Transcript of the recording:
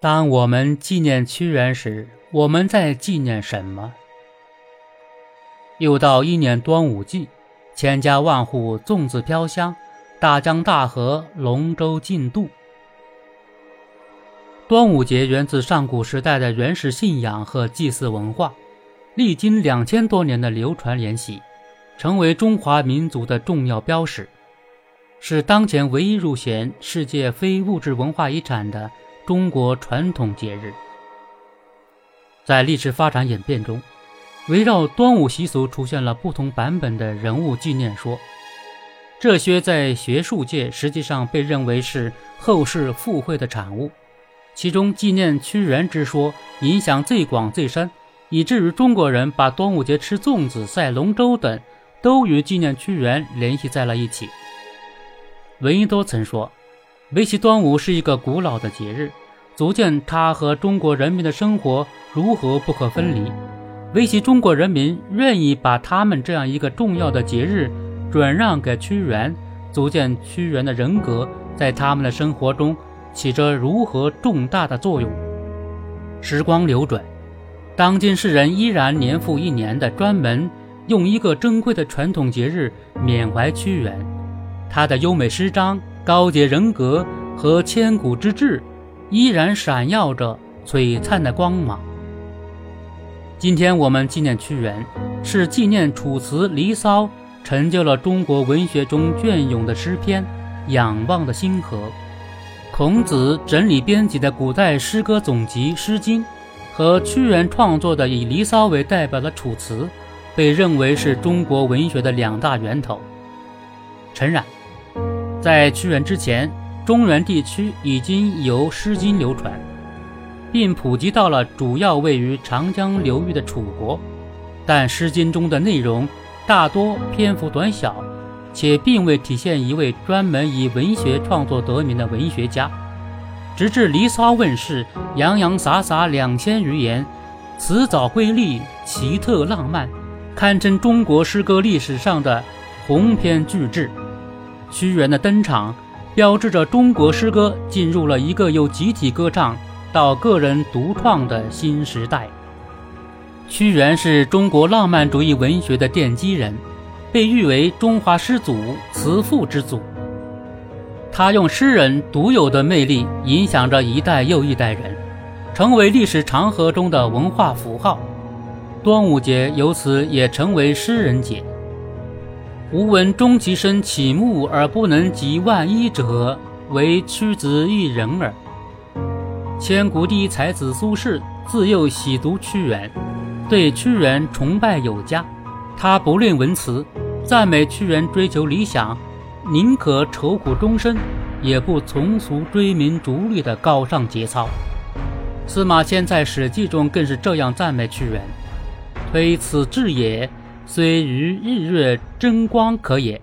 当我们纪念屈原时，我们在纪念什么？又到一年端午季，千家万户粽子飘香，大江大河龙舟竞渡。端午节源自上古时代的原始信仰和祭祀文化，历经两千多年的流传沿袭，成为中华民族的重要标识，是当前唯一入选世界非物质文化遗产的。中国传统节日，在历史发展演变中，围绕端午习俗出现了不同版本的人物纪念说。这些在学术界实际上被认为是后世附会的产物。其中，纪念屈原之说影响最广最深，以至于中国人把端午节吃粽子、赛龙舟等都与纪念屈原联系在了一起。闻一多曾说。围棋端午是一个古老的节日，足见它和中国人民的生活如何不可分离。围棋中国人民愿意把他们这样一个重要的节日转让给屈原，足见屈原的人格在他们的生活中起着如何重大的作用。时光流转，当今世人依然年复一年的专门用一个珍贵的传统节日缅怀屈原，他的优美诗章。高洁人格和千古之志，依然闪耀着璀璨的光芒。今天我们纪念屈原，是纪念《楚辞·离骚》成就了中国文学中隽永的诗篇《仰望的星河》。孔子整理编辑的古代诗歌总集《诗经》，和屈原创作的以《离骚》为代表的《楚辞》，被认为是中国文学的两大源头。诚然。在屈原之前，中原地区已经由《诗经》流传，并普及到了主要位于长江流域的楚国。但《诗经》中的内容大多篇幅短小，且并未体现一位专门以文学创作得名的文学家。直至《离骚》问世，洋洋洒洒两千余言，辞藻瑰丽，奇特浪漫，堪称中国诗歌历史上的鸿篇巨制。屈原的登场，标志着中国诗歌进入了一个由集体歌唱到个人独创的新时代。屈原是中国浪漫主义文学的奠基人，被誉为中华诗祖、词赋之祖。他用诗人独有的魅力影响着一代又一代人，成为历史长河中的文化符号。端午节由此也成为诗人节。吾闻终其身起目而不能及万一者，为屈子一人耳。千古第一才子苏轼自幼喜读屈原，对屈原崇拜有加。他不吝文辞，赞美屈原追求理想，宁可愁苦终身，也不从俗追名逐利的高尚节操。司马迁在《史记》中更是这样赞美屈原：“推此志也。”虽于日月争光可也。